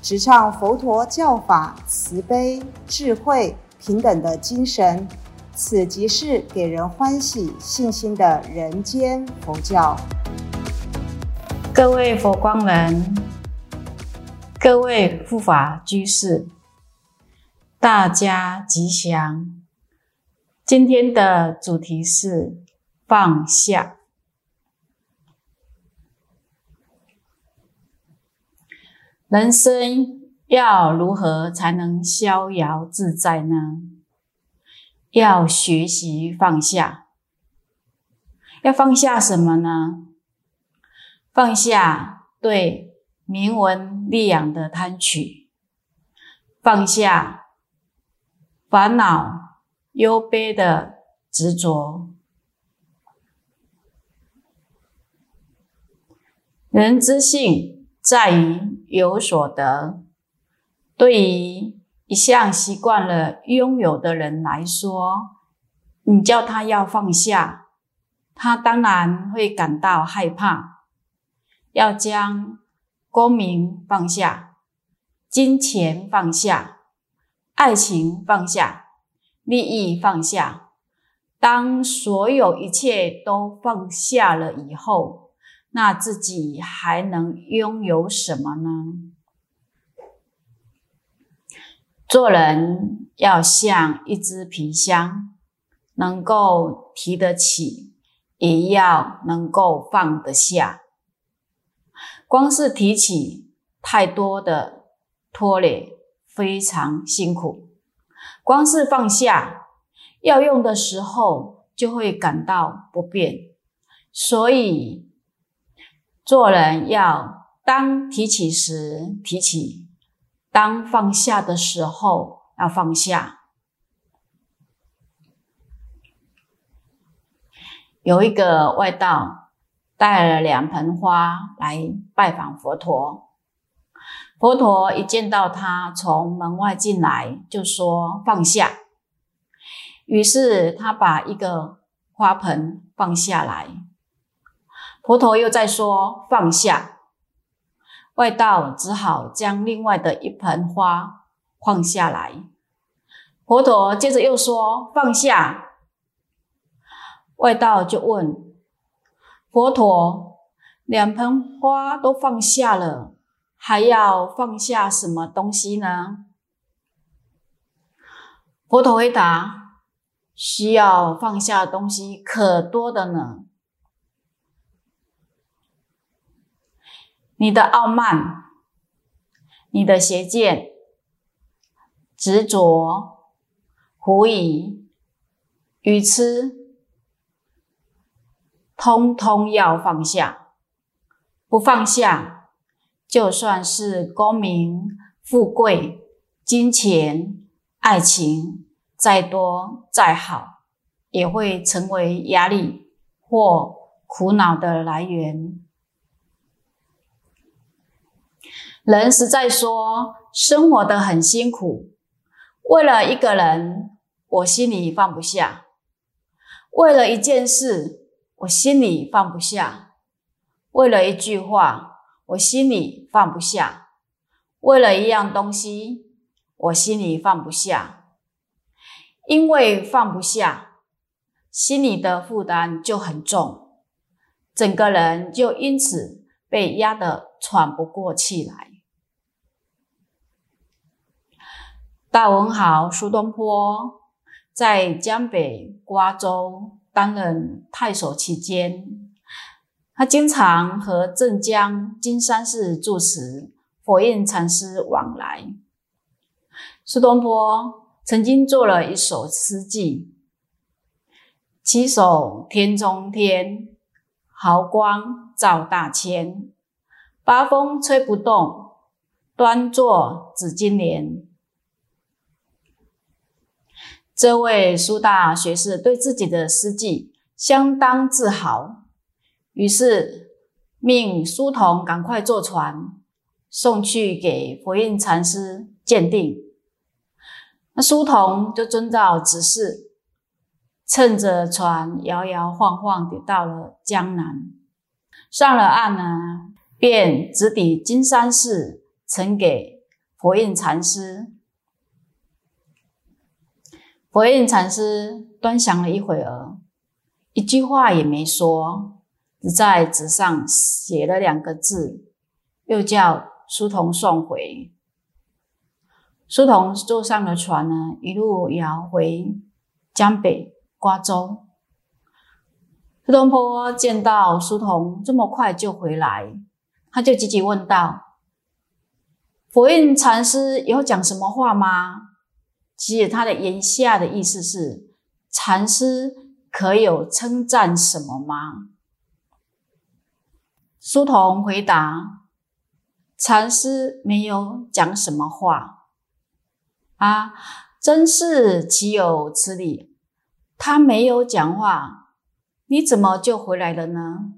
直唱佛陀教法慈悲、智慧、平等的精神。此即是给人欢喜、信心的人间佛教。各位佛光人，各位护法居士，大家吉祥。今天的主题是放下。人生要如何才能逍遥自在呢？要学习放下。要放下什么呢？放下对名闻利养的贪取，放下烦恼。忧悲的执着，人之性在于有所得。对于一向习惯了拥有的人来说，你叫他要放下，他当然会感到害怕。要将功名放下，金钱放下，爱情放下。利益放下，当所有一切都放下了以后，那自己还能拥有什么呢？做人要像一只皮箱，能够提得起，也要能够放得下。光是提起，太多的拖累，非常辛苦。光是放下，要用的时候就会感到不便，所以做人要当提起时提起，当放下的时候要放下。有一个外道带了两盆花来拜访佛陀。佛陀一见到他从门外进来，就说放下。于是他把一个花盆放下来。佛陀又在说放下，外道只好将另外的一盆花放下来。佛陀接着又说放下，外道就问佛陀：两盆花都放下了。还要放下什么东西呢？佛陀回答：需要放下的东西可多的呢。你的傲慢，你的邪见，执着，狐疑，愚痴，通通要放下。不放下。就算是功名、富贵、金钱、爱情再多再好，也会成为压力或苦恼的来源。人实在说，生活的很辛苦，为了一个人，我心里放不下；为了一件事，我心里放不下；为了一句话。我心里放不下，为了一样东西，我心里放不下，因为放不下，心里的负担就很重，整个人就因此被压得喘不过气来。大文豪苏东坡在江北瓜州担任太守期间。他经常和镇江金山寺住持佛印禅师往来。苏东坡曾经做了一首诗记：“七首天中天，毫光照大千。八风吹不动，端坐紫金莲。这位苏大学士对自己的诗迹相当自豪，于是命书童赶快坐船送去给佛印禅师鉴定。那书童就遵照指示，乘着船摇摇晃晃地到了江南。上了岸呢，便直抵金山寺，呈给佛印禅师。佛印禅师端详了一会儿，一句话也没说，只在纸上写了两个字，又叫书童送回。书童坐上了船呢，一路摇回江北瓜州。苏东坡见到书童这么快就回来，他就急急问道：“佛印禅师有讲什么话吗？”其实他的言下的意思是：禅师可有称赞什么吗？书童回答：禅师没有讲什么话啊，真是岂有此理！他没有讲话，你怎么就回来了呢？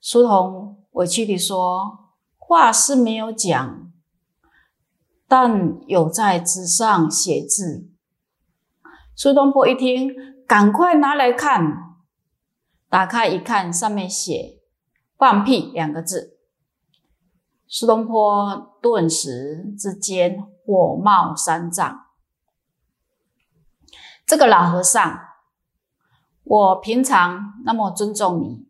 书童委屈地说：话是没有讲。但有在纸上写字。苏东坡一听，赶快拿来看。打开一看，上面写“放屁”两个字。苏东坡顿时之间火冒三丈。这个老和尚，我平常那么尊重你，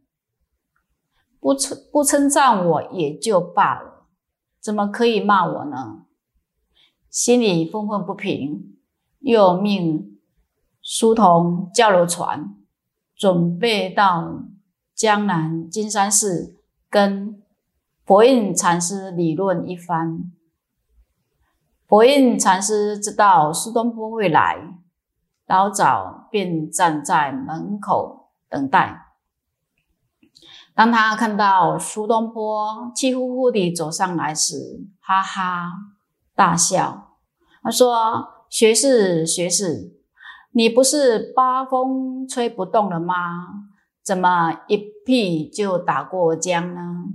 不称不称赞我也就罢了，怎么可以骂我呢？心里愤愤不平，又命书童叫了船，准备到江南金山寺跟佛印禅师理论一番。佛印禅师知道苏东坡会来，老早便站在门口等待。当他看到苏东坡气呼呼地走上来时，哈哈大笑。他说：“学士，学士，你不是八风吹不动了吗？怎么一屁就打过江呢？”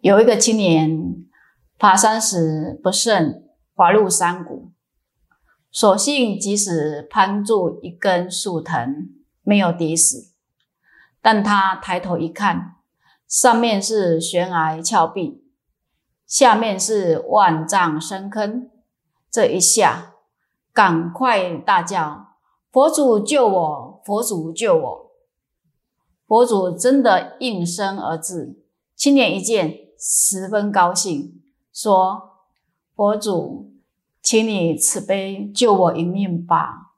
有一个青年爬山时不慎滑入山谷，所幸即使攀住一根树藤，没有跌死。但他抬头一看，上面是悬崖峭壁。下面是万丈深坑，这一下，赶快大叫：“佛祖救我！佛祖救我！”佛祖真的应声而至。青年一见，十分高兴，说：“佛祖，请你慈悲救我一命吧。”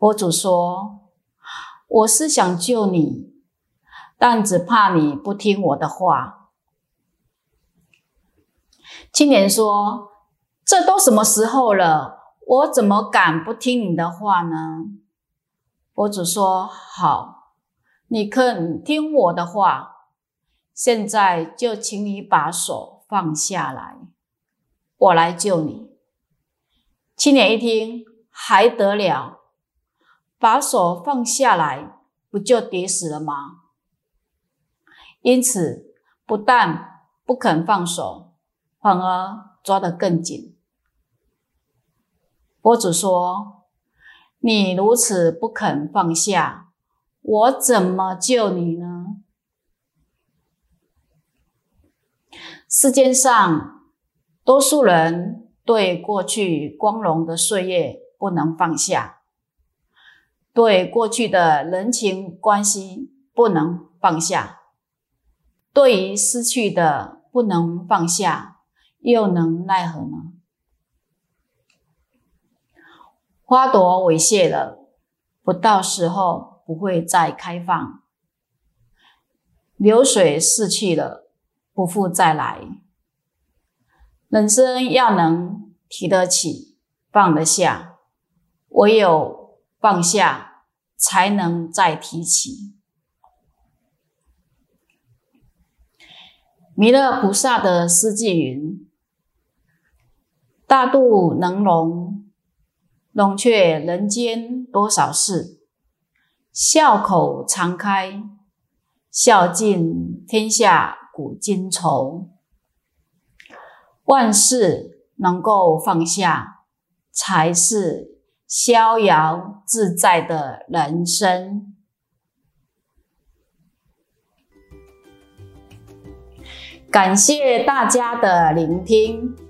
佛祖说：“我是想救你，但只怕你不听我的话。”青年说：“这都什么时候了，我怎么敢不听你的话呢？”佛祖说：“好，你肯听我的话，现在就请你把手放下来，我来救你。”青年一听，还得了？把手放下来，不就跌死了吗？因此，不但不肯放手。反而抓得更紧。佛祖说：“你如此不肯放下，我怎么救你呢？”世间上，多数人对过去光荣的岁月不能放下，对过去的人情关系不能放下，对于失去的不能放下。又能奈何呢？花朵猥亵了，不到时候不会再开放；流水逝去了，不复再来。人生要能提得起，放得下，唯有放下，才能再提起。弥勒菩萨的诗句云：“大肚能容，容却人间多少事；笑口常开，笑尽天下古今愁。万事能够放下，才是逍遥自在的人生。”感谢大家的聆听。